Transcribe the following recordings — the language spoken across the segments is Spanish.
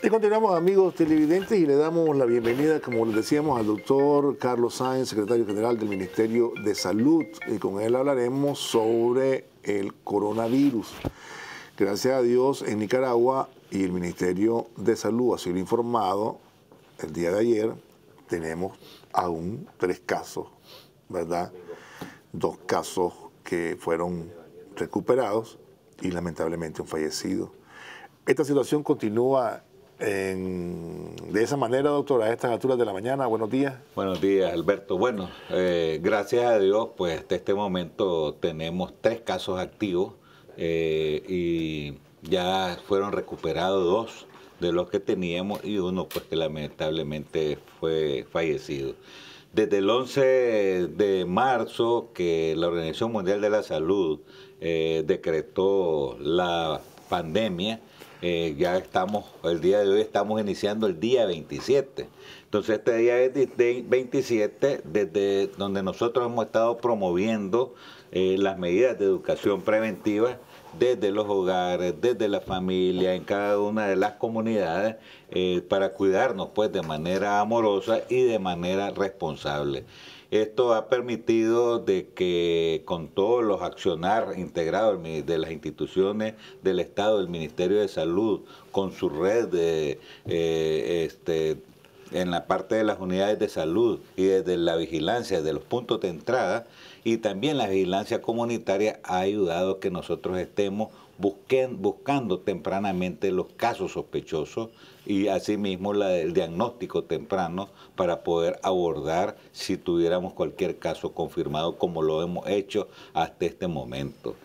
Y continuamos, amigos televidentes, y le damos la bienvenida, como les decíamos, al doctor Carlos Sáenz, secretario general del Ministerio de Salud. Y con él hablaremos sobre el coronavirus. Gracias a Dios, en Nicaragua y el Ministerio de Salud ha sido informado el día de ayer, tenemos aún tres casos, ¿verdad? Dos casos que fueron recuperados y lamentablemente un fallecido. Esta situación continúa de esa manera, doctora, a estas alturas de la mañana. Buenos días. Buenos días, Alberto. Bueno, eh, gracias a Dios, pues hasta este momento tenemos tres casos activos eh, y ya fueron recuperados dos de los que teníamos y uno pues que lamentablemente fue fallecido. Desde el 11 de marzo que la Organización Mundial de la Salud eh, decretó la pandemia, eh, ya estamos, el día de hoy estamos iniciando el día 27. Entonces este día 27, desde donde nosotros hemos estado promoviendo eh, las medidas de educación preventiva desde los hogares, desde la familia, en cada una de las comunidades, eh, para cuidarnos pues de manera amorosa y de manera responsable. Esto ha permitido de que con todos los accionar integrados de las instituciones del Estado, del Ministerio de Salud, con su red de, eh, este, en la parte de las unidades de salud y desde la vigilancia de los puntos de entrada y también la vigilancia comunitaria ha ayudado a que nosotros estemos buscando tempranamente los casos sospechosos y asimismo la, el diagnóstico temprano para poder abordar si tuviéramos cualquier caso confirmado como lo hemos hecho hasta este momento.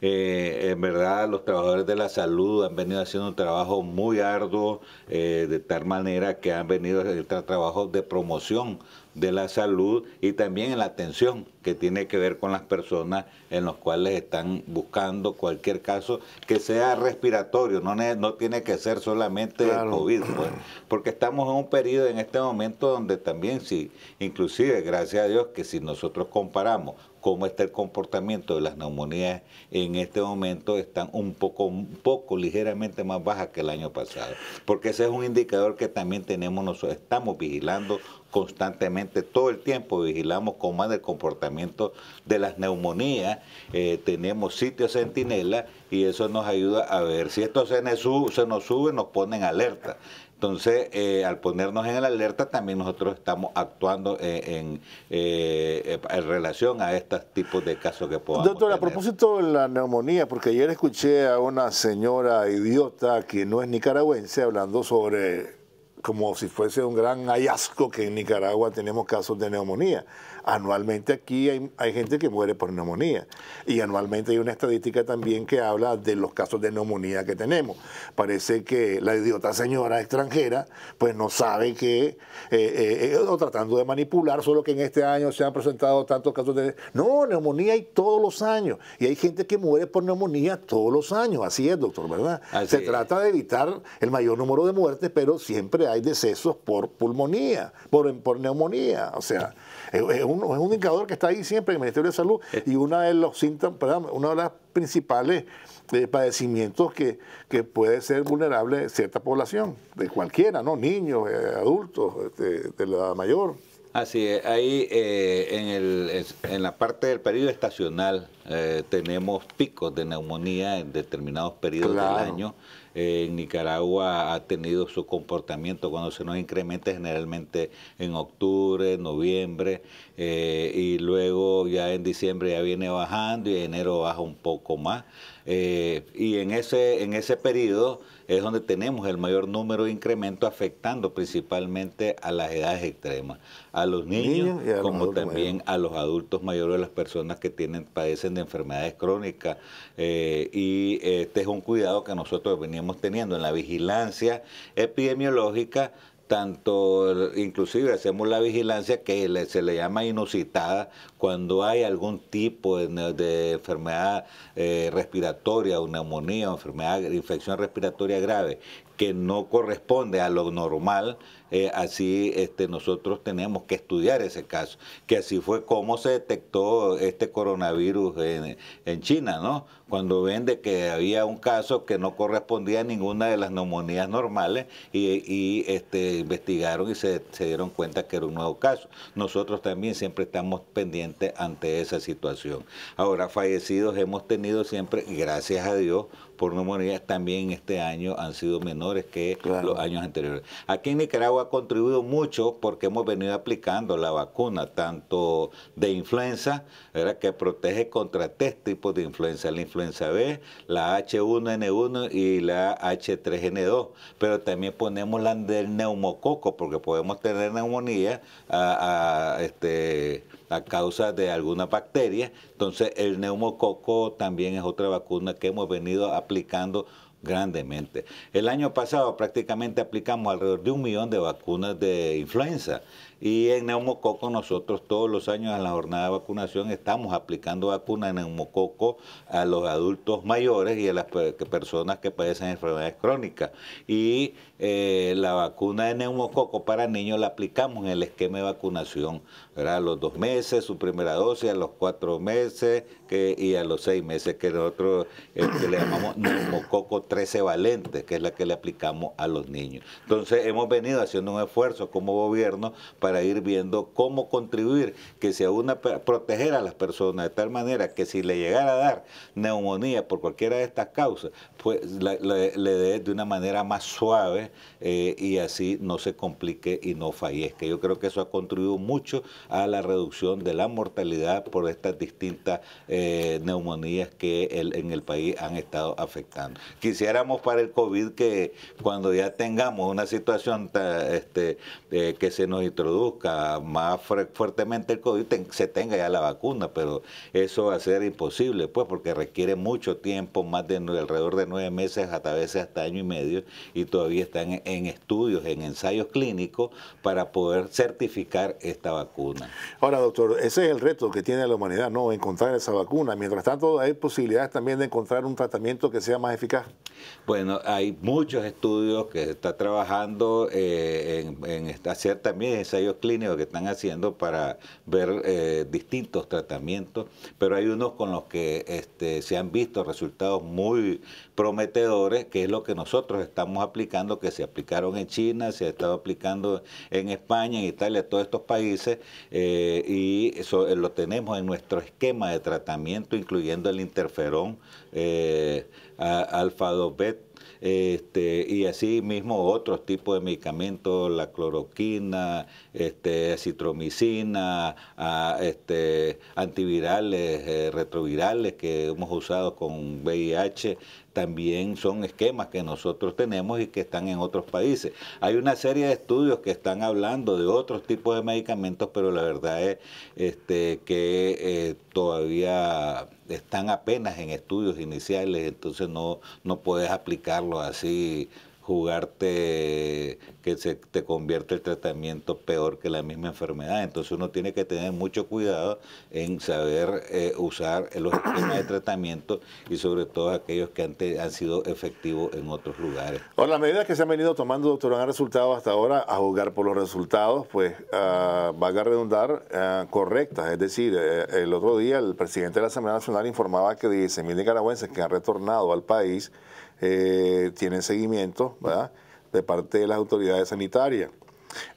Eh, en verdad los trabajadores de la salud han venido haciendo un trabajo muy arduo, eh, de tal manera que han venido a hacer trabajo de promoción de la salud y también en la atención que tiene que ver con las personas en los cuales están buscando cualquier caso que sea respiratorio, no, no tiene que ser solamente el COVID, pues, porque estamos en un periodo en este momento donde también sí, inclusive gracias a Dios que si nosotros comparamos cómo está el comportamiento de las neumonías en este momento están un poco, un poco ligeramente más bajas que el año pasado, porque ese es un indicador que también tenemos nosotros, estamos vigilando constantemente, todo el tiempo vigilamos cómo más el comportamiento de las neumonías, eh, tenemos sitios centinela y eso nos ayuda a ver si esto se nos, sube nos ponen alerta. Entonces, eh, al ponernos en la alerta, también nosotros estamos actuando eh, en, relación a estos tipos de casos que podamos Doctor, a propósito de la neumonía, porque ayer escuché a una señora idiota que no es nicaragüense hablando sobre como si fuese un gran hallazgo que en Nicaragua tenemos casos de neumonía. Anualmente aquí hay, gente que muere por neumonía y anualmente hay una estadística también que habla de los casos de neumonía que tenemos. Parece que la idiota señora extranjera pues no sabe que, eh, eh, eh, o tratando de manipular, solo que en este año se han presentado tantos casos de... No, neumonía hay todos los años y hay gente que muere por neumonía todos los años. Así es, doctor, ¿verdad? se trata de evitar el mayor número de muertes, pero siempre hay decesos por pulmonía, por, por neumonía. O sea, es un, es un indicador que está ahí siempre en el Ministerio de Salud y una de los síntomas, una de las principales eh, padecimientos que, que, puede ser vulnerable cierta población, de cualquiera, ¿no? Niños, eh, adultos, este, de, la mayor. Así es, ahí eh, en, el, en la parte del periodo estacional tenemos picos de neumonía en determinados periodos del año en Nicaragua ha tenido su comportamiento cuando se nos incrementa generalmente en octubre, noviembre, eh, y luego ya en diciembre ya viene bajando y en enero baja un poco más. Eh, y en ese, en ese periodo es donde tenemos el mayor número de incremento afectando principalmente a las edades extremas, a los niños, como también a los adultos mayores, las personas que tienen, padecen de enfermedades crónicas. Eh, y este es un cuidado que nosotros venimos teniendo en la vigilancia epidemiológica tanto inclusive hacemos la vigilancia que se le llama inusitada cuando hay algún tipo de, enfermedad eh, respiratoria o neumonía enfermedad infección respiratoria grave que no corresponde a lo normal, eh, así este, nosotros tenemos que estudiar ese caso, que así fue como se detectó este coronavirus en, China, ¿no? Cuando ven de que había un caso que no correspondía a ninguna de las neumonías normales y, este, investigaron y se, se, dieron cuenta que era un nuevo caso. Nosotros también siempre estamos pendientes ante esa situación. Ahora, fallecidos hemos tenido siempre, gracias a Dios, por neumonía también este año han sido menores que los años anteriores. Aquí en Nicaragua ha contribuido mucho porque hemos venido aplicando la vacuna, tanto de influenza, que protege contra tres tipos de influenza, la influenza B, la H1N1 y la H3N2, pero también ponemos la del neumococo porque podemos tener neumonía a, este, a causa de alguna bacteria. Entonces el neumococo también es otra vacuna que hemos venido aplicando grandemente. El año pasado prácticamente aplicamos alrededor de un millón de vacunas de influenza y en neumococo nosotros todos los años en la jornada de vacunación estamos aplicando vacunas de neumococo a los adultos mayores y a las personas que padecen enfermedades crónicas. Y eh, la vacuna de neumococo para niños la aplicamos en el esquema de vacunación, a los dos meses, su primera dosis, a los cuatro meses que, y a los seis meses, que nosotros le llamamos neumococo 13 valente, que es la que le aplicamos a los niños. Entonces hemos venido haciendo un esfuerzo como gobierno para para ir viendo cómo contribuir, que sea una proteger a las personas de tal manera que si le llegara a dar neumonía por cualquiera de estas causas, pues le, dé de una manera más suave eh, y así no se complique y no fallezca. Yo creo que eso ha contribuido mucho a la reducción de la mortalidad por estas distintas eh, neumonías que en el país han estado afectando. Quisiéramos para el COVID que cuando ya tengamos una situación este, eh, que se nos introduce produzca más fuertemente el COVID, se tenga ya la vacuna, pero eso va a ser imposible, pues, porque requiere mucho tiempo, más de alrededor de nueve meses, hasta veces hasta año y medio, y todavía están en, estudios, en ensayos clínicos, para poder certificar esta vacuna. Ahora, doctor, ese es el reto que tiene la humanidad, ¿no? Encontrar esa vacuna. Mientras tanto, hay posibilidades también de encontrar un tratamiento que sea más eficaz. Bueno, hay muchos estudios que se está trabajando eh, en, hacer también ensayos clínicos que están haciendo para ver eh, distintos tratamientos, pero hay unos con los que este, se han visto resultados muy prometedores, que es lo que nosotros estamos aplicando, que se aplicaron en China, se ha estado aplicando en España, en Italia, todos estos países, eh, y eso lo tenemos en nuestro esquema de tratamiento, incluyendo el interferón 2 beta este, y así mismo otros tipos de medicamentos, la cloroquina, este, citromicina, este, antivirales, eh, retrovirales que hemos usado con VIH, también son esquemas que nosotros tenemos y que están en otros países. Hay una serie de estudios que están hablando de otros tipos de medicamentos, pero la verdad es este, que eh, todavía están apenas en estudios iniciales, entonces no, no puedes aplicarlo así jugarte que se te convierte el tratamiento peor que la misma enfermedad. Entonces uno tiene que tener mucho cuidado en saber eh, usar los esquemas de tratamiento y sobre todo aquellos que han, han sido efectivos en otros lugares. Ahora, las medidas que se han venido tomando, doctor, han resultado hasta ahora, a jugar por los resultados, pues uh, valga redundar, uh, correctas. Es decir, eh, el otro día el presidente de la Asamblea Nacional informaba que 10.000 nicaragüenses que han retornado al país eh, tienen seguimiento de parte de las autoridades sanitarias.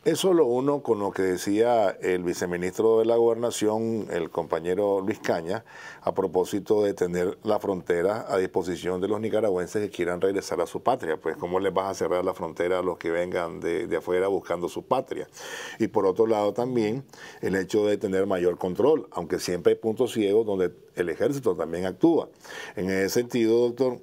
Eso lo uno con lo que decía el viceministro de la Gobernación, el compañero Luis Caña, a propósito de tener la frontera a disposición de los nicaragüenses que quieran regresar a su patria. Pues, ¿cómo les vas a cerrar la frontera a los que vengan de afuera buscando su patria? Y por otro lado, también el hecho de tener mayor control, aunque siempre hay puntos ciegos donde el ejército también actúa. En ese sentido, doctor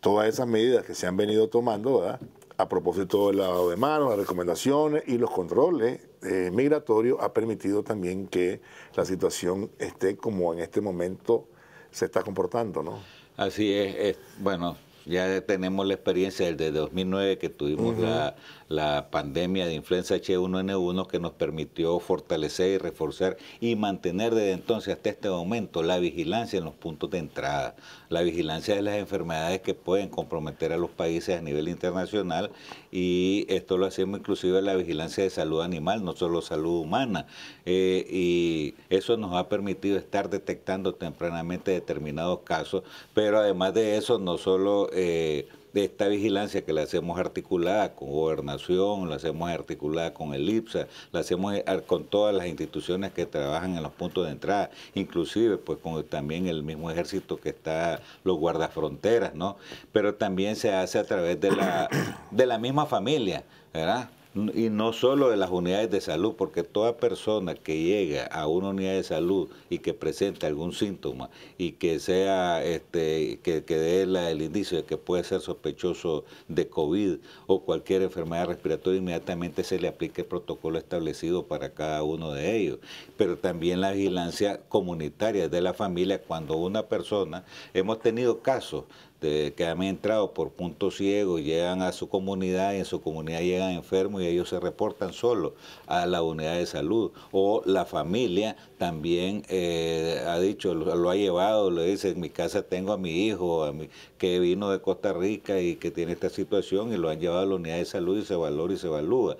todas esas medidas que se han venido tomando, a propósito del lavado de manos, las recomendaciones y los controles eh, migratorios, ha permitido también que la situación esté como en este momento se está comportando, ¿no? Así es, bueno, ya tenemos la experiencia desde 2009 que tuvimos la, la pandemia de influenza H1N1 que nos permitió fortalecer y reforzar y mantener desde entonces hasta este momento la vigilancia en los puntos de entrada, la vigilancia de las enfermedades que pueden comprometer a los países a nivel internacional y esto lo hacemos inclusive la vigilancia de salud animal, no solo salud humana. Eh, y eso nos ha permitido estar detectando tempranamente determinados casos, pero además de eso no solo... Eh, de esta vigilancia que la hacemos articulada con gobernación, la hacemos articulada con el IPSA, la hacemos con todas las instituciones que trabajan en los puntos de entrada, inclusive pues con también el mismo ejército que está los guardafronteras, ¿no? Pero también se hace a través de la, de la misma familia, ¿verdad? Y no solo de las unidades de salud, porque toda persona que llega a una unidad de salud y que presente algún síntoma y que sea este que, que dé el indicio de que puede ser sospechoso de COVID o cualquier enfermedad respiratoria, inmediatamente se le aplique el protocolo establecido para cada uno de ellos. Pero también la vigilancia comunitaria de la familia cuando una persona, hemos tenido casos de, que han entrado por puntos ciegos, llegan a su comunidad y en su comunidad llegan enfermos y ellos se reportan solo a la unidad de salud. O la familia también eh, ha dicho, lo, ha llevado, le dice, en mi casa tengo a mi hijo a mi, que vino de Costa Rica y que tiene esta situación y lo han llevado a la unidad de salud y se valora y se evalúa.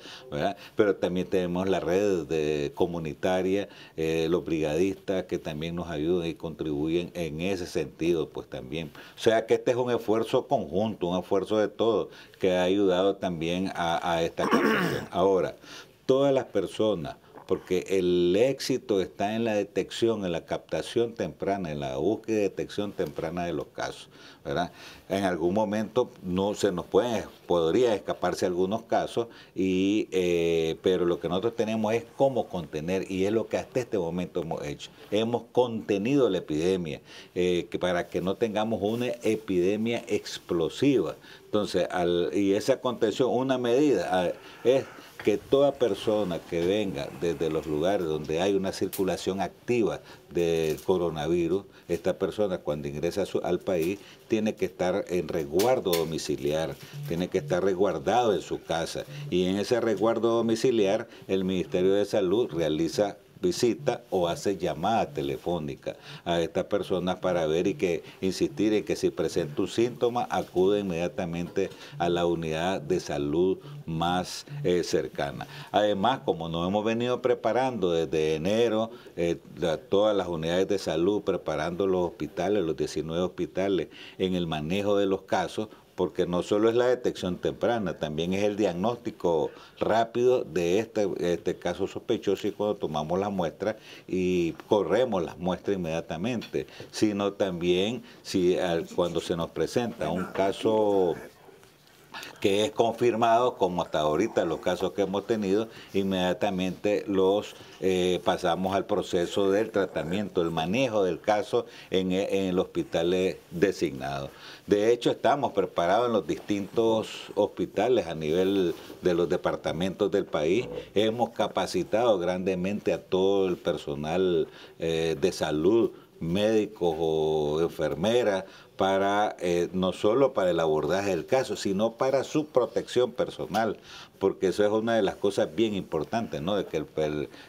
Pero también tenemos la red de comunitaria, eh, los brigadistas que también nos ayudan y contribuyen en ese sentido, pues también. O sea que este es un esfuerzo conjunto, un esfuerzo de todos que ha ayudado también a, esta captación. Ahora, todas las personas porque el éxito está en la detección, en la captación temprana, en la búsqueda y detección temprana de los casos. En algún momento no se nos puede, podría escaparse algunos casos, y, eh, pero lo que nosotros tenemos es cómo contener, y es lo que hasta este momento hemos hecho. Hemos contenido la epidemia, eh, que para que no tengamos una epidemia explosiva. Entonces, y esa contención, una medida es que toda persona que venga desde los lugares donde hay una circulación activa del coronavirus, esta persona cuando ingresa al país tiene que estar en resguardo domiciliar, tiene que estar resguardado en su casa. Y en ese resguardo domiciliar el Ministerio de Salud realiza visita o hace llamada telefónica a estas personas para ver y que insistir en que si presenta un síntoma acude inmediatamente a la unidad de salud más eh, cercana. Además, como nos hemos venido preparando desde enero, eh, todas las unidades de salud, preparando los hospitales, los 19 hospitales, en el manejo de los casos, porque no solo es la detección temprana, también es el diagnóstico rápido de este, este caso sospechoso y cuando tomamos la muestra y corremos las muestras inmediatamente, sino también si cuando se nos presenta un caso que es confirmado, como hasta ahorita los casos que hemos tenido, inmediatamente los eh, pasamos al proceso del tratamiento, el manejo del caso en, en el hospital designado. De hecho, estamos preparados en los distintos hospitales a nivel de los departamentos del país. Hemos capacitado grandemente a todo el personal eh, de salud médicos o enfermeras para eh, no solo para el abordaje del caso, sino para su protección personal, porque eso es una de las cosas bien importantes, ¿no? De que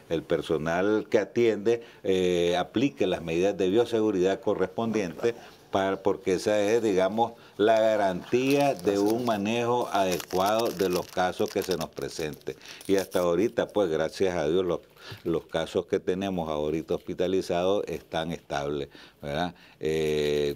el, personal que atiende eh, aplique las medidas de bioseguridad correspondientes, para, porque esa es, digamos, la garantía de un manejo adecuado de los casos que se nos presenten. Y hasta ahorita, pues gracias a Dios, los los casos que tenemos ahorita hospitalizados están estables, ¿verdad? Eh,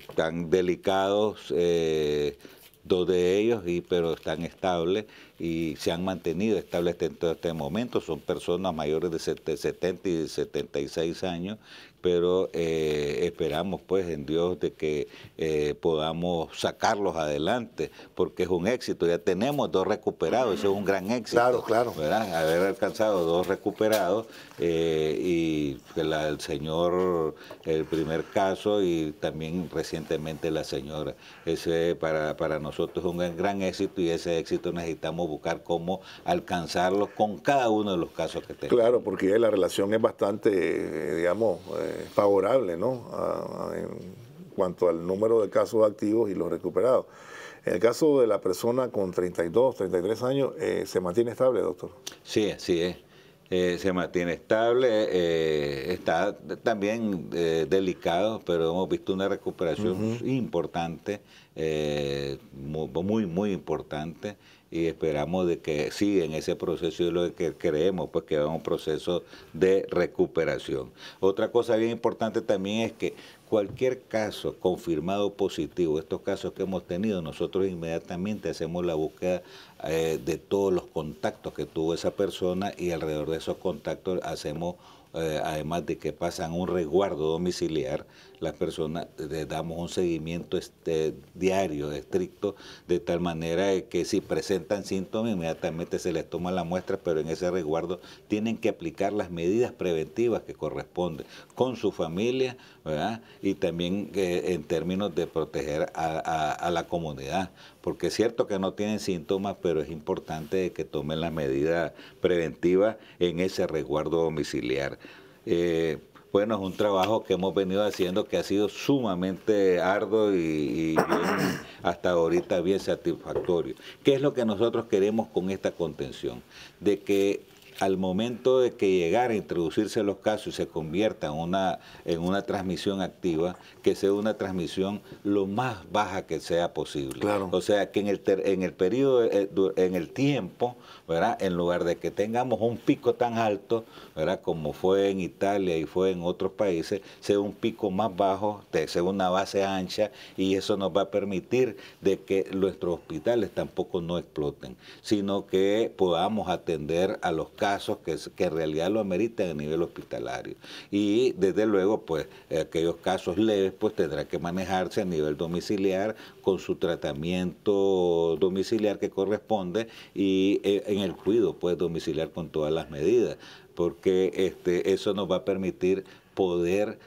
delicados. Eh, dos de ellos, pero están estables y se han mantenido estables todo este momento. Son personas mayores de 70 y 76 años pero eh, esperamos pues en Dios de que eh, podamos sacarlos adelante, porque es un éxito. Ya tenemos dos recuperados, eso es un gran éxito. Claro, claro. ¿verdad? Haber alcanzado dos recuperados eh, y el señor, el primer caso y también recientemente la señora. Ese para, para nosotros es un gran, éxito y ese éxito necesitamos buscar cómo alcanzarlo con cada uno de los casos que tenemos. Claro, porque la relación es bastante, digamos, favorable ¿no? en cuanto al número de casos activos y los recuperados. En el caso de la persona con 32, 33 años, eh, ¿se mantiene estable, doctor? Sí, así es. Eh, se mantiene estable, eh, está también delicado, pero hemos visto una recuperación importante, muy, muy importante y esperamos de que siga en ese proceso y lo que creemos pues que va a un proceso de recuperación. Otra cosa bien importante también es que cualquier caso confirmado positivo, estos casos que hemos tenido, nosotros inmediatamente hacemos la búsqueda eh, de todos los contactos que tuvo esa persona y alrededor de esos contactos hacemos eh, además de que pasan un resguardo domiciliar, las personas les damos un seguimiento este, diario, estricto, de tal manera que si presentan síntomas, inmediatamente se les toma la muestra, pero en ese resguardo tienen que aplicar las medidas preventivas que corresponden con su familia. Y también eh, en términos de proteger a, la comunidad, porque es cierto que no tienen síntomas, pero es importante que tomen las medidas preventivas en ese resguardo domiciliar. Eh, bueno, es un trabajo que hemos venido haciendo que ha sido sumamente arduo y, hasta ahorita bien satisfactorio. ¿Qué es lo que nosotros queremos con esta contención? De que al momento de que llegara a introducirse los casos y se convierta en una, en una transmisión activa, que sea una transmisión lo más baja que sea posible. O sea, que en el, en el periodo, eh, en el tiempo, ¿verdad? en lugar de que tengamos un pico tan alto, ¿verdad? como fue en Italia y fue en otros países, sea un pico más bajo, sea una base ancha, y eso nos va a permitir de que nuestros hospitales tampoco no exploten, sino que podamos atender a los casos casos que, que en realidad lo ameritan a nivel hospitalario. Y desde luego, pues aquellos casos leves, pues tendrá que manejarse a nivel domiciliar con su tratamiento domiciliar que corresponde y eh, en el cuidado, pues domiciliar con todas las medidas, porque este, eso nos va a permitir poder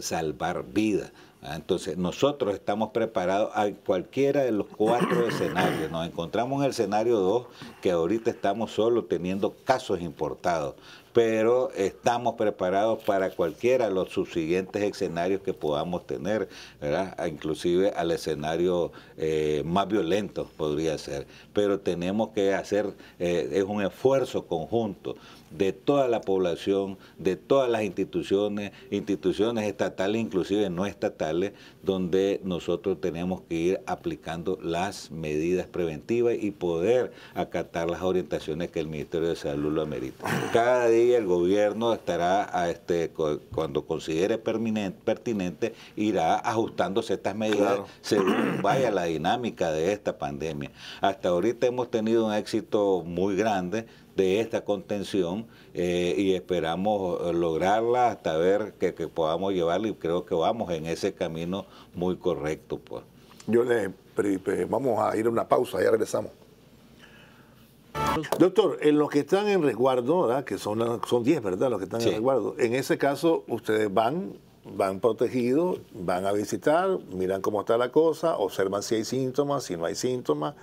salvar vidas. Ah, entonces, nosotros estamos preparados a cualquiera de los cuatro escenarios. Nos encontramos en el escenario 2, que ahorita estamos solo teniendo casos importados, pero estamos preparados para cualquiera de los subsiguientes escenarios que podamos tener, inclusive al escenario eh, más violento podría ser. Pero tenemos que hacer, eh, es un esfuerzo conjunto de toda la población, de todas las instituciones, instituciones estatales, inclusive no estatales, donde nosotros tenemos que ir aplicando las medidas preventivas y poder acatar las orientaciones que el Ministerio de Salud lo amerita. El gobierno estará, a este, cuando considere pertinente, irá ajustándose estas medidas según vaya la dinámica de esta pandemia. Hasta ahorita hemos tenido un éxito muy grande de esta contención eh, y esperamos eh, lograrla hasta ver que, podamos llevarla y creo que vamos en ese camino muy correcto. Pues. Yo le vamos a ir a una pausa, ya regresamos. Doctor, en los que están en resguardo, ¿verdad? que son son 10, ¿verdad? Los que están en resguardo. En ese caso, ustedes van, van protegidos, van a visitar, miran cómo está la cosa, observan si hay síntomas, si no hay síntomas,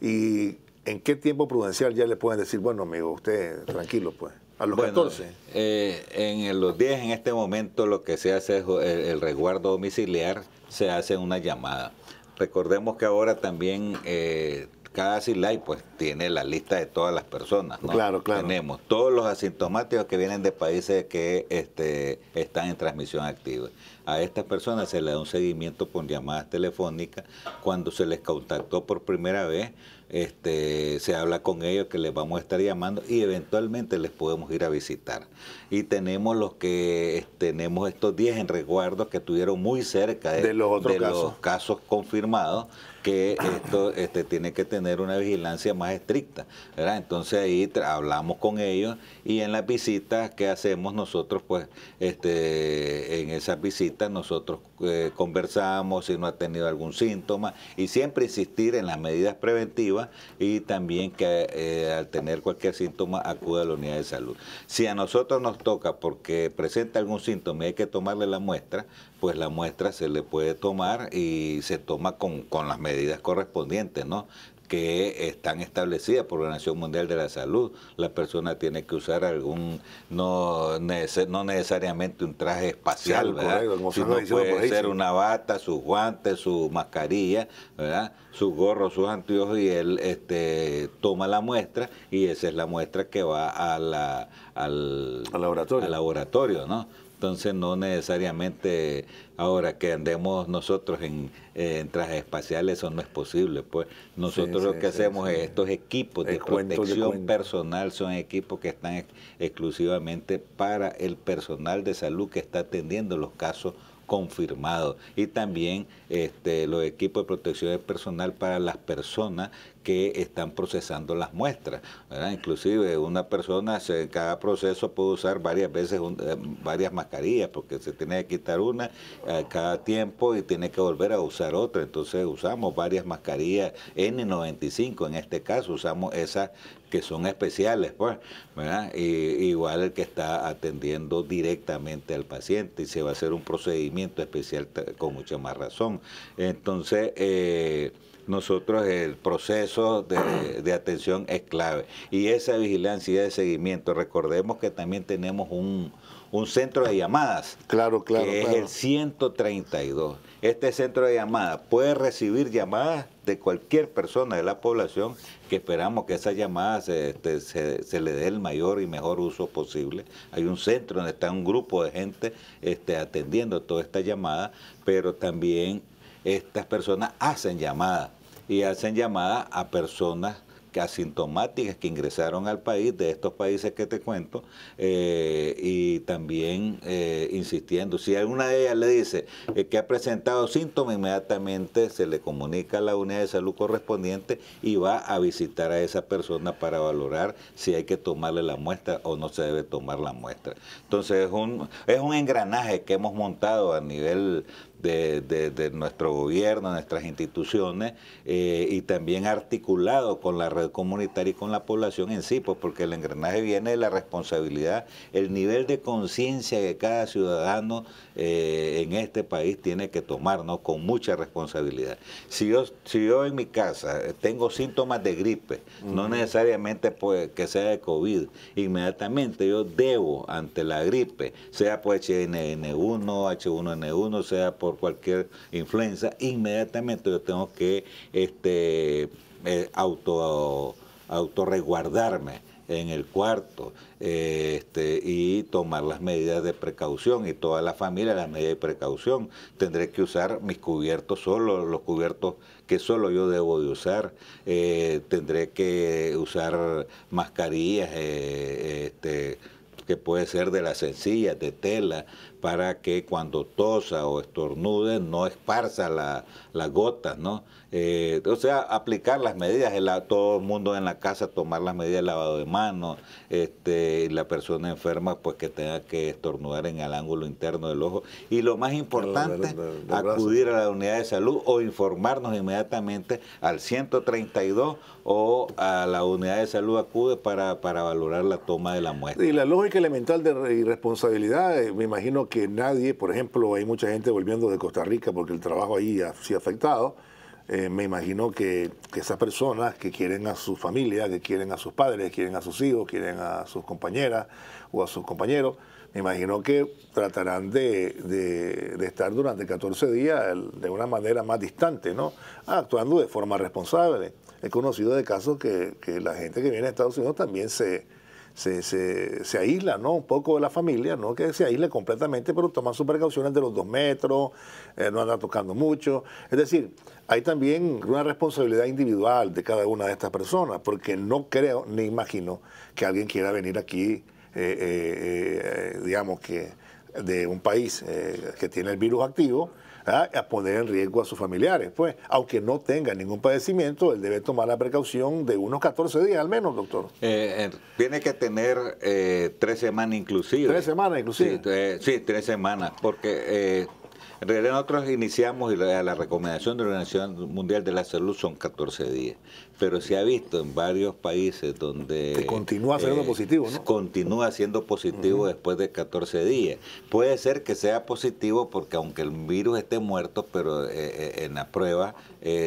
y ¿en qué tiempo prudencial ya le pueden decir, bueno, amigo, usted tranquilo, pues? A los 14. Eh, en los 10, en este momento, lo que se hace es el, resguardo domiciliar, se hace una llamada. Recordemos que ahora también eh, cada SILAI pues tiene la lista de todas las personas. ¿no? Claro, claro. Tenemos todos los asintomáticos que vienen de países que este, están en transmisión activa. A estas personas se les da un seguimiento con llamadas telefónicas. Cuando se les contactó por primera vez, este, se habla con ellos que les vamos a estar llamando y eventualmente les podemos ir a visitar. Y tenemos los que tenemos estos 10 en resguardo que estuvieron muy cerca de, los, otros casos. los casos confirmados que esto este, tiene que tener una vigilancia más estricta. Entonces ahí hablamos con ellos y en las visitas que hacemos nosotros, pues este, en esas visitas nosotros eh, conversamos si no ha tenido algún síntoma y siempre insistir en las medidas preventivas y también que eh, al tener cualquier síntoma acude a la unidad de salud. Si a nosotros nos toca porque presenta algún síntoma y hay que tomarle la muestra, pues la muestra se le puede tomar y se toma con, las medidas correspondientes, ¿no? que están establecidas por la Nación Mundial de la Salud. La persona tiene que usar algún, no, no necesariamente un traje espacial, ¿verdad? sino puede ser una bata, sus guantes, su mascarilla, ¿verdad? su gorro, sus anteojos y él este, toma la muestra y esa es la muestra que va a la, al, laboratorio. Al laboratorio, ¿no? Entonces no necesariamente ahora que andemos nosotros en, trajes espaciales eso no es posible. Pues. Nosotros lo que hacemos es estos equipos de protección personal son equipos que están exclusivamente para el personal de salud que está atendiendo los casos confirmados. Y también este, los equipos de protección personal para las personas que están procesando las muestras. Inclusive una persona en cada proceso puede usar varias veces eh, varias mascarillas porque se tiene que quitar una eh, cada tiempo y tiene que volver a usar otra. Entonces usamos varias mascarillas N95 en este caso, usamos esas que son especiales, pues, ¿verdad? igual el que está atendiendo directamente al paciente y se va a hacer un procedimiento especial con mucha más razón. Entonces, eh, nosotros el proceso de, atención es clave. Y esa vigilancia y de seguimiento, recordemos que también tenemos un, centro de llamadas. Claro, claro. Que es el 132. Este centro de llamadas puede recibir llamadas de cualquier persona de la población que esperamos que esas llamadas este, se, le dé el mayor y mejor uso posible. Hay un centro donde está un grupo de gente este, atendiendo todas estas llamadas, pero también estas personas hacen llamadas y hacen llamadas a personas asintomáticas que ingresaron al país, de estos países que te cuento, eh, y también eh, insistiendo, si alguna de ellas le dice eh, que ha presentado síntomas, inmediatamente se le comunica a la unidad de salud correspondiente y va a visitar a esa persona para valorar si hay que tomarle la muestra o no se debe tomar la muestra. Entonces es un, es un engranaje que hemos montado a nivel de, nuestro gobierno, nuestras instituciones, eh, y también articulado con la red comunitaria y con la población en sí, pues porque el engranaje viene de la responsabilidad, el nivel de conciencia que cada ciudadano eh, en este país tiene que tomar, ¿no? Con mucha responsabilidad. Si yo, si yo en mi casa tengo síntomas de gripe, no necesariamente pues, que sea de COVID, inmediatamente yo debo ante la gripe, sea por HN1, H1N1, sea por cualquier influenza, inmediatamente yo tengo que este, eh, auto, autorresguardarme en el cuarto este, y tomar las medidas de precaución y toda la familia las medidas de precaución. Tendré que usar mis cubiertos solo, los cubiertos que solo yo debo de usar. Eh, tendré que usar mascarillas eh, este, que puede ser de las sencillas, de tela, para que cuando tosa o estornude no esparza las gotas, ¿no? Eh, o sea, aplicar las medidas, todo el mundo en la casa tomar las medidas de lavado de manos, este, la persona enferma pues que tenga que estornudar en el ángulo interno del ojo. Y lo más importante, acudir a la unidad de salud o informarnos inmediatamente al 132 o a la unidad de salud acude para, para valorar la toma de la muestra. Y la lógica elemental de irresponsabilidad, eh, me imagino que nadie, por ejemplo, hay mucha gente volviendo de Costa Rica porque el trabajo ahí ha sido afectado eh, me imagino que, esas personas que quieren a su familia, que quieren a sus padres, quieren a sus hijos, quieren a sus compañeras o a sus compañeros, me imagino que tratarán de, estar durante 14 días de una manera más distante, ¿no? Actuando de forma responsable. He conocido de casos que, que la gente que viene a Estados Unidos también se, se, se, aísla ¿no? un poco de la familia, no que se aísle completamente, pero toma sus precauciones de los dos metros, eh, no anda tocando mucho. Es decir, hay también una responsabilidad individual de cada una de estas personas, porque no creo ni imagino que alguien quiera venir aquí, eh, eh, digamos que de un país que tiene el virus activo, ¿ah? a poner en riesgo a sus familiares. Pues, aunque no tenga ningún padecimiento, él debe tomar la precaución de unos 14 días al menos, doctor. Eh, eh, tiene que tener eh, tres semanas inclusive. Tres semanas inclusive. Sí, tres semanas, porque en realidad nosotros iniciamos y la, recomendación de la Organización Mundial de la Salud son 14 días. pero se ha visto en varios países donde... Que continúa siendo eh, positivo, ¿no? Continúa siendo positivo después de 14 días. Puede ser que sea positivo porque aunque el virus esté muerto, pero eh, en la prueba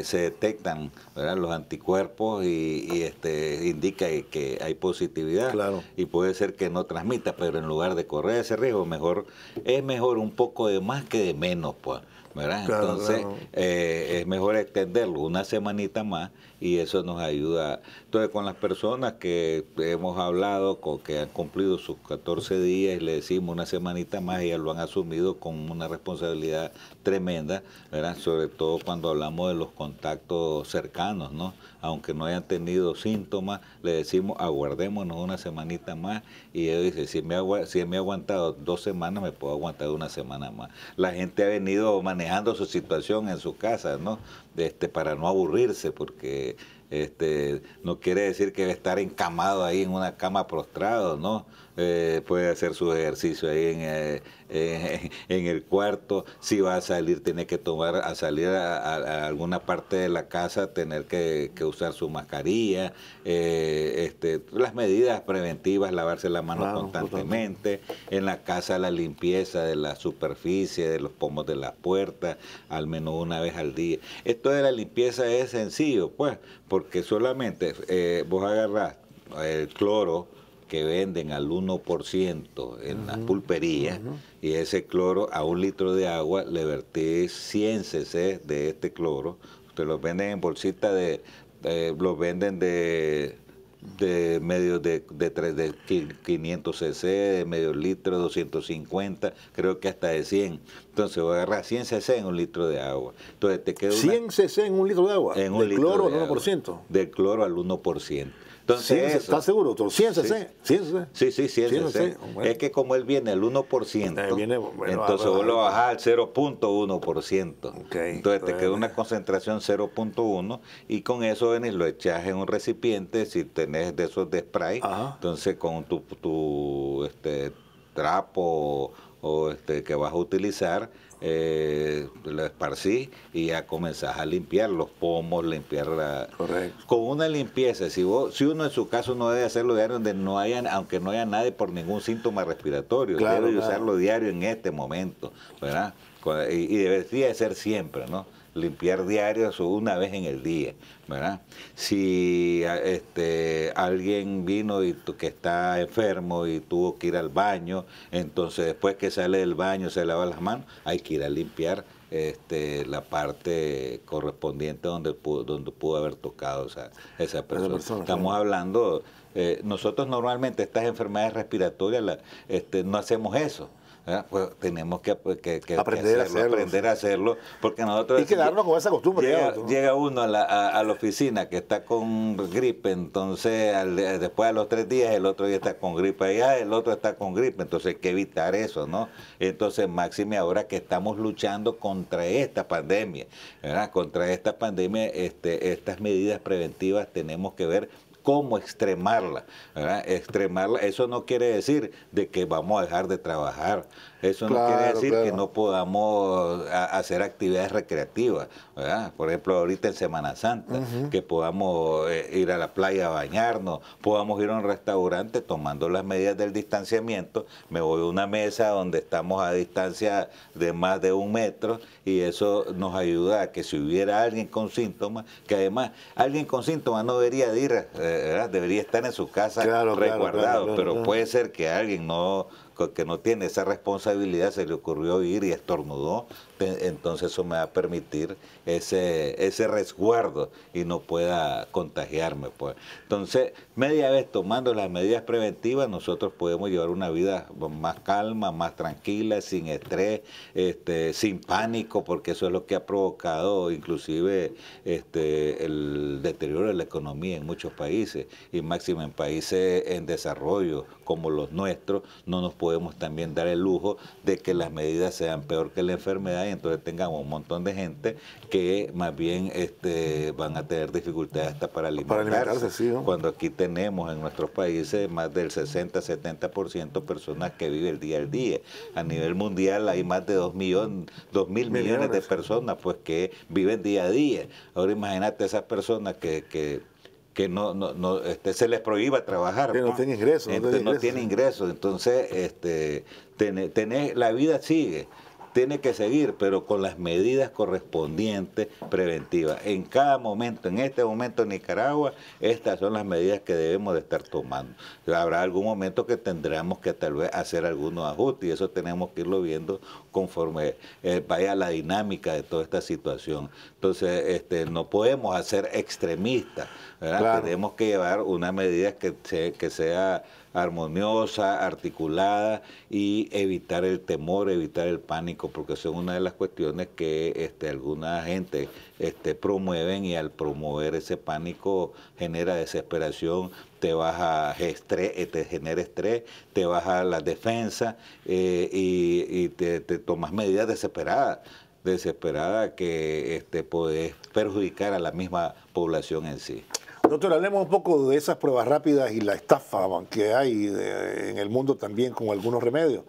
se detectan los anticuerpos y, este indica que hay positividad. Claro. Y puede ser que no transmita, pero en lugar de correr ese riesgo, mejor es mejor un poco de más que de menos, pues. Entonces eh, es mejor extenderlo una semanita más y eso nos ayuda. Entonces con las personas que hemos hablado, con, que han cumplido sus 14 días y le decimos una semanita más, ellas lo han asumido con una responsabilidad tremenda, ¿verdad? sobre todo cuando hablamos de los contactos cercanos, ¿no? Aunque no hayan tenido síntomas, le decimos aguardémonos una semanita más y ellos dicen, si me, si me he aguantado dos semanas, me puedo aguantar una semana más. La gente ha venido manejando su situación en su casa, ¿no? Este, para no aburrirse, porque este, no quiere decir que estar encamado ahí en una cama prostrado, ¿no? Eh, puede hacer su ejercicio ahí en, eh, en, el cuarto. Si va a salir, tiene que tomar, a salir a, alguna parte de la casa, tener que, usar su mascarilla, eh, este, las medidas preventivas, lavarse la mano constantemente. En la casa, la limpieza de la superficie, de los pomos de las puertas, al menos una vez al día. Esto de la limpieza es sencillo, pues, porque solamente vos agarrás el cloro, que venden al 1% en las pulperías y ese cloro a un litro de agua le vertís 100 cc de este cloro. Ustedes los venden en bolsita de, los venden de de medio de, de, de 500 cc, de medio litro, 250, creo que hasta de 100. Entonces voy a agarrar 100 cc en un litro de agua. Entonces te queda 100 cc en un litro de agua. En un litro cloro al 1%. De cloro al 1%. Entonces, ¿Estás seguro, doctor? ¿100 cc? Sí, sí, sí, 100 cc. Es que como él viene el 1%, entonces vos lo bajás al 0.1%. entonces te queda una concentración 0.1 y con eso venís, lo echás en un recipiente, si tenés de esos de spray, entonces con tu, tu este, trapo o este, que vas a utilizar, eh, lo esparcí y ya comenzás a limpiar los pomos, limpiar la... Correcto. Con una limpieza, si, vos, si uno en su caso no debe hacerlo diario, donde no haya, aunque no haya nadie por ningún síntoma respiratorio, debe usarlo diario en este momento, ¿verdad? Y, y debería ser siempre, ¿no? Limpiar diario una vez en el día, ¿verdad? Si este, alguien vino y que está enfermo y tuvo que ir al baño, entonces después que sale del baño se lava las manos, hay que ir a limpiar este, la parte correspondiente donde pudo, donde pudo haber tocado esa, esa persona. Estamos hablando, eh, nosotros normalmente estas enfermedades respiratorias este, no hacemos eso. Pues tenemos que, aprender, hacerlo, a hacerlo, aprender a hacerlo, porque nosotros... Y quedarnos con esa costumbre. Llega, uno a la, a, la, oficina que está con gripe, entonces después de los tres días el otro día está con gripe allá, el otro está con gripe, entonces hay que evitar eso, ¿no? Entonces, máxime ahora que estamos luchando contra esta pandemia, ¿verdad? Contra esta pandemia, este, estas medidas preventivas tenemos que ver cómo extremarla. Extremarla, eso no quiere decir de que vamos a dejar de trabajar, eso no quiere decir que no podamos hacer actividades recreativas, Por ejemplo, ahorita en Semana Santa, que podamos eh, ir a la playa a bañarnos, podamos ir a un restaurante tomando las medidas del distanciamiento, me voy a una mesa donde estamos a distancia de más de un metro y eso nos ayuda a que si hubiera alguien con síntomas, que además alguien con síntomas no debería ir, eh, debería estar en su casa resguardado, pero puede ser que alguien no que no tiene esa responsabilidad, se le ocurrió ir y estornudó, entonces eso me va a permitir ese, ese resguardo y no pueda contagiarme. Pues. Entonces, media vez tomando las medidas preventivas, nosotros podemos llevar una vida más calma, más tranquila, sin estrés, este, sin pánico, porque eso es lo que ha provocado inclusive este, el deterioro de la economía en muchos países y máximo en países en desarrollo como los nuestros, no nos podemos también dar el lujo de que las medidas sean peor que la enfermedad y entonces tengamos un montón de gente que más bien este, van a tener dificultades hasta para alimentarse. Cuando aquí tenemos en nuestros países más del 60-70% personas que viven el día al día. A nivel mundial hay más de 2 millones, dos mil millones, de personas pues que viven día a día. Ahora imagínate esas personas que, que que no, no, este, se les prohíba trabajar. Que no tiene ingresos. No, tiene ingresos. Entonces, este, la vida sigue tiene que seguir, pero con las medidas correspondientes preventivas. En cada momento, en este momento en Nicaragua, estas son las medidas que debemos de estar tomando. Habrá algún momento que tendremos que tal vez hacer algunos ajustes y eso tenemos que irlo viendo conforme eh, vaya la dinámica de toda esta situación. Entonces, este, no podemos hacer extremistas, tenemos que llevar una medida que, que sea armoniosa, articulada y evitar el temor, evitar el pánico, porque son una de las cuestiones que este, alguna gente este, promueven y al promover ese pánico genera desesperación, te baja estrés, eh, te genera estrés, te baja la defensa eh, y, te, tomas medidas desesperadas desesperadas que este, puedes perjudicar a la misma población en sí. Doctor, hablemos un poco de esas pruebas rápidas y la estafa que hay en el mundo también con algunos remedios.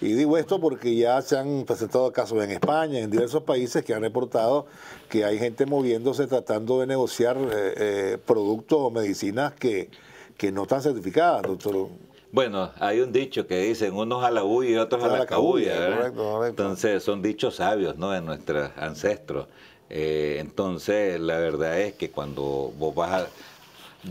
Y digo esto porque ya se han presentado casos en España, en diversos países que han reportado que hay gente moviéndose tratando de negociar eh, eh, productos o medicinas que, que no están certificadas, doctor. Bueno, hay un dicho que dicen unos a la bulla y otros a, la, cabulla, Entonces son dichos sabios, ¿no? De nuestros ancestros. Eh, entonces, la verdad es que cuando vos vas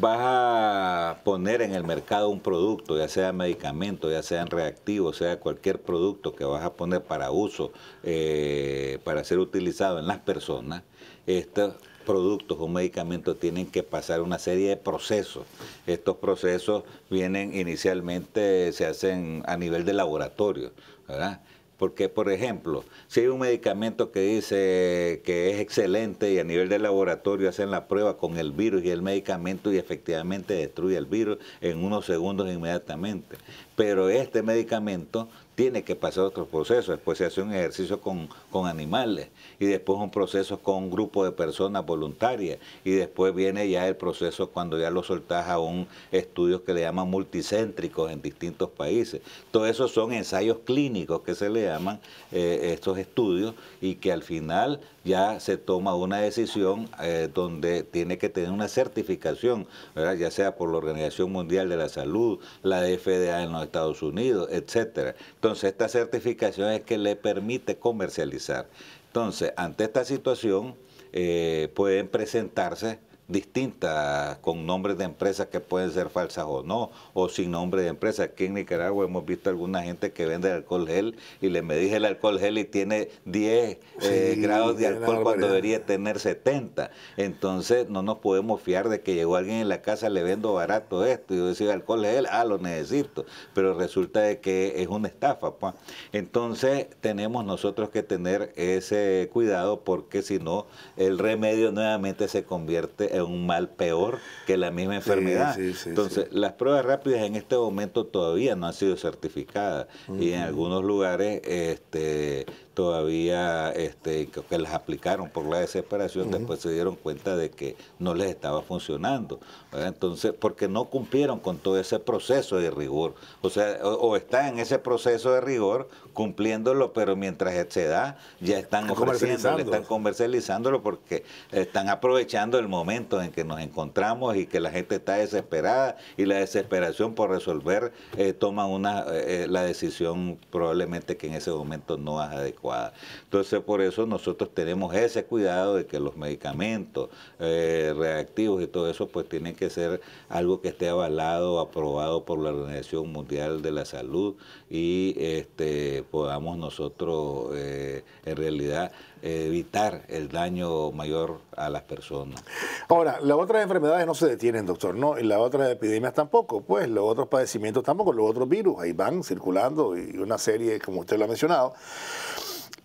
a, poner en el mercado un producto, ya sea medicamento, ya sean reactivos, sea cualquier producto que vas a poner para uso, eh, para ser utilizado en las personas, estos productos o medicamentos tienen que pasar una serie de procesos. Estos procesos vienen inicialmente, se hacen a nivel de laboratorio, ¿verdad? Porque, por ejemplo, si hay un medicamento que dice que es excelente y a nivel de laboratorio hacen la prueba con el virus y el medicamento y efectivamente destruye el virus en unos segundos inmediatamente. Pero este medicamento tiene que pasar otro proceso. Después se hace un ejercicio con, con, animales y después un proceso con un grupo de personas voluntarias y después viene ya el proceso cuando ya lo soltás a un estudio que le llaman multicéntricos en distintos países. Todo eso son ensayos clínicos que se le llaman eh, estos estudios y que al final ya se toma una decisión eh, donde tiene que tener una certificación, ya sea por la Organización Mundial de la Salud, la FDA en los Estados Unidos, etcétera. Entonces, esta certificación es que le permite comercializar. Entonces, ante esta situación, eh, pueden presentarse distintas con nombres de empresas que pueden ser falsas o no, o sin nombre de empresa. Aquí en Nicaragua hemos visto alguna gente que vende alcohol gel y le medije el alcohol gel y tiene 10 eh, grados de alcohol cuando debería tener 70. Entonces no nos podemos fiar de que llegó alguien en la casa, le vendo barato esto y yo decía alcohol gel, ah, lo necesito, pero resulta de que es una estafa. Pues. Entonces tenemos nosotros que tener ese cuidado porque si no el remedio nuevamente se convierte en un mal peor que la misma enfermedad. Entonces, las pruebas rápidas en este momento todavía no han sido certificadas y en algunos lugares este, todavía este, que las aplicaron por la desesperación, después se dieron cuenta de que no les estaba funcionando. Entonces, porque no cumplieron con todo ese proceso de rigor. O sea, o, está en ese proceso de rigor cumpliéndolo, pero mientras se da, ya están ofreciendo, están comercializándolo porque están aprovechando el momento en que nos encontramos y que la gente está desesperada y la desesperación por resolver eh, toma una, eh, la decisión probablemente que en ese momento no es adecuada. Entonces, por eso nosotros tenemos ese cuidado de que los medicamentos eh, reactivos y todo eso, pues tienen que ser algo que esté avalado, aprobado por la Organización Mundial de la Salud y este, podamos nosotros eh, en realidad evitar el daño mayor a las personas. Ahora, las otras enfermedades no se detienen, doctor, ¿no? Y las otras epidemias tampoco, pues los otros padecimientos tampoco, los otros virus ahí van circulando y una serie, como usted lo ha mencionado.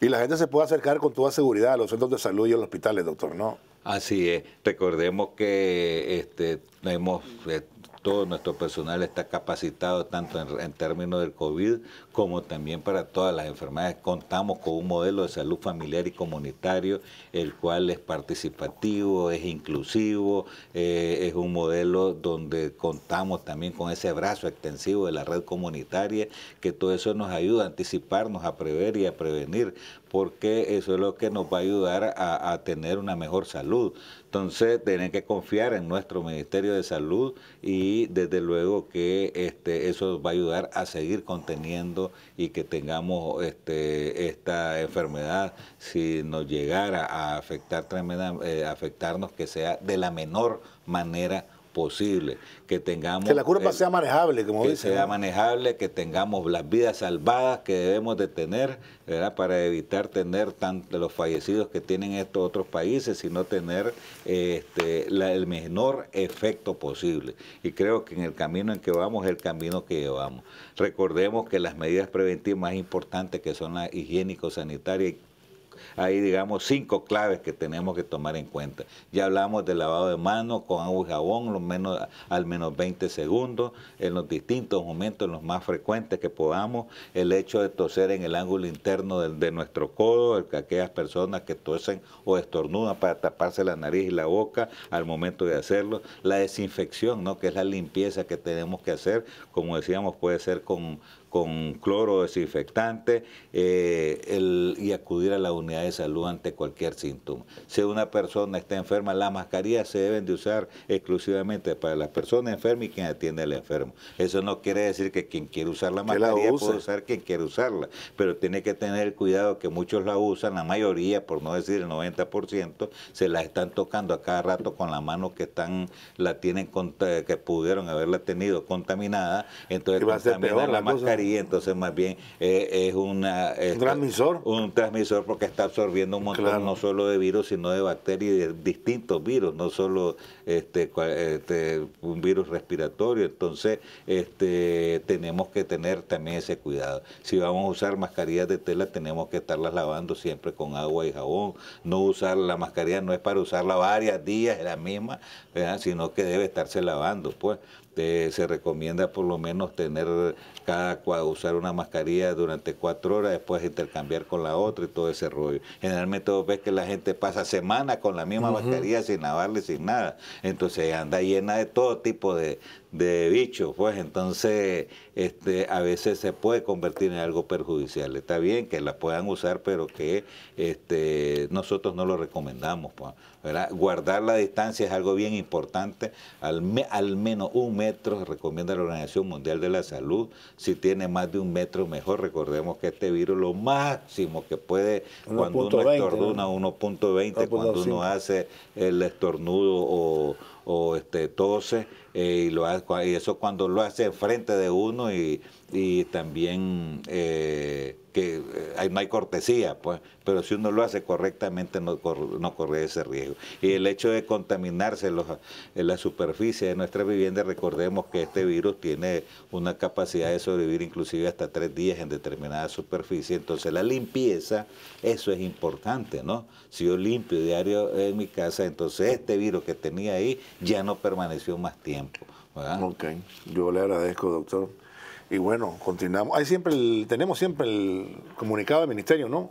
Y la gente se puede acercar con toda seguridad a los centros de salud y a los hospitales, doctor, ¿no? Así es. Recordemos que este, hemos, eh, todo nuestro personal está capacitado tanto en, términos del COVID como también para todas las enfermedades. Contamos con un modelo de salud familiar y comunitario, el cual es participativo, es inclusivo, eh, es un modelo donde contamos también con ese brazo extensivo de la red comunitaria, que todo eso nos ayuda a anticiparnos, a prever y a prevenir porque eso es lo que nos va a ayudar a, tener una mejor salud. Entonces, tienen que confiar en nuestro Ministerio de Salud y desde luego que este, eso va a ayudar a seguir conteniendo y que tengamos este, esta enfermedad, si nos llegara a afectar tremenda, eh, afectarnos, que sea de la menor manera posible, que tengamos... Que la curva sea manejable, como que sea manejable, que tengamos las vidas salvadas que debemos de tener, ¿verdad? Para evitar tener tanto los fallecidos que tienen estos otros países, sino tener este, el menor efecto posible. Y creo que en el camino en que vamos es el camino que llevamos. Recordemos que las medidas preventivas más importantes, que son las higiénico-sanitarias hay, digamos, cinco claves que tenemos que tomar en cuenta. Ya hablamos del lavado de manos con agua y jabón, al menos 20 segundos, en los distintos momentos, en los más frecuentes que podamos. El hecho de toser en el ángulo interno de, nuestro codo, que aquellas personas que tosen o estornudan para taparse la nariz y la boca al momento de hacerlo. La desinfección, ¿no? que es la limpieza que tenemos que hacer, como decíamos, puede ser con con cloro desinfectante eh, y acudir a la unidad de salud ante cualquier síntoma. Si una persona está enferma, las mascarillas se deben de usar exclusivamente para las personas enfermas y quien atiende al enfermo. Eso no quiere decir que quien quiere usar la mascarilla puede usar quien quiere usarla, pero tiene que tener cuidado que muchos la usan, la mayoría, por no decir el 90%, se la están tocando a cada rato con la mano que están, la tienen, que pudieron haberla tenido contaminada, entonces contaminan la mascarilla y entonces más bien eh, es una, un transmisor. Un transmisor porque está absorbiendo un montón no solo de virus, sino de bacterias y de distintos virus, no solo este, este, un virus respiratorio. Entonces este, tenemos que tener también ese cuidado. Si vamos a usar mascarillas de tela, tenemos que estarlas lavando siempre con agua y jabón. No usar la mascarilla no es para usarla varios días, la misma, sino que debe estarse lavando. pues se recomienda por lo menos tener cada usar una mascarilla durante cuatro horas, después intercambiar con la otra y todo ese rollo. Generalmente vos ves que la gente pasa semanas con la misma mascarilla sin lavarle, sin nada. Entonces anda llena de todo tipo de, de bichos, pues entonces este, a veces se puede convertir en algo perjudicial. Está bien que la puedan usar, pero que este, nosotros no lo recomendamos. Pues, Guardar la distancia es algo bien importante, al, al menos un metro, recomienda la Organización Mundial de la Salud. Si tiene más de un metro, mejor. Recordemos que este virus lo máximo que puede, cuando uno estornuda, 1.20, cuando uno hace el estornudo o, o este, tose, eh, y, lo y eso cuando lo hace frente de uno y, y también eh, que eh, no hay cortesía, pues, pero si uno lo hace correctamente no, no corre ese riesgo. Y el hecho de contaminarse los, en la superficie de nuestra vivienda, recordemos que este virus tiene una capacidad de sobrevivir inclusive hasta tres días en determinada superficie, entonces la limpieza, eso es importante, ¿no? Si yo limpio diario en mi casa, entonces este virus que tenía ahí ya no permaneció más tiempo. Ok, yo le agradezco, doctor. Y bueno, continuamos. Hay siempre tenemos siempre el comunicado del ministerio, ¿no?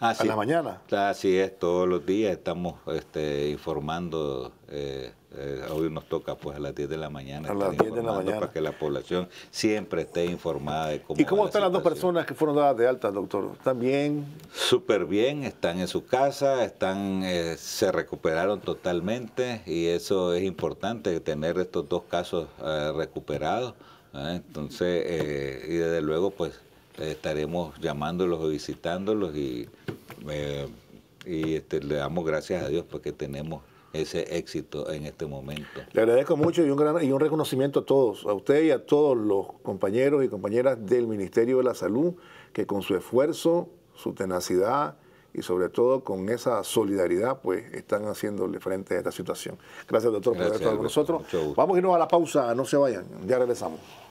a la mañana. Así es, todos los días estamos este, informando. Eh, eh, hoy nos toca pues a las 10 de la mañana. A las 10 de la mañana. Para que la población siempre esté informada de cómo. ¿Y cómo están las dos personas que fueron dadas de alta, doctor? ¿Están bien? Súper bien, están en su casa, están, eh, se recuperaron totalmente y eso es importante, tener estos dos casos recuperados. Entonces, eh, y desde luego, pues estaremos llamándolos o visitándolos y, eh, y este, le damos gracias a Dios porque tenemos ese éxito en este momento. Le agradezco mucho y un, gran, y un reconocimiento a todos, a usted y a todos los compañeros y compañeras del Ministerio de la Salud, que con su esfuerzo, su tenacidad y sobre todo con esa solidaridad, pues están haciéndole frente a esta situación. Gracias, doctor, por estar con nosotros. Vamos a irnos a la pausa, no se vayan, ya regresamos.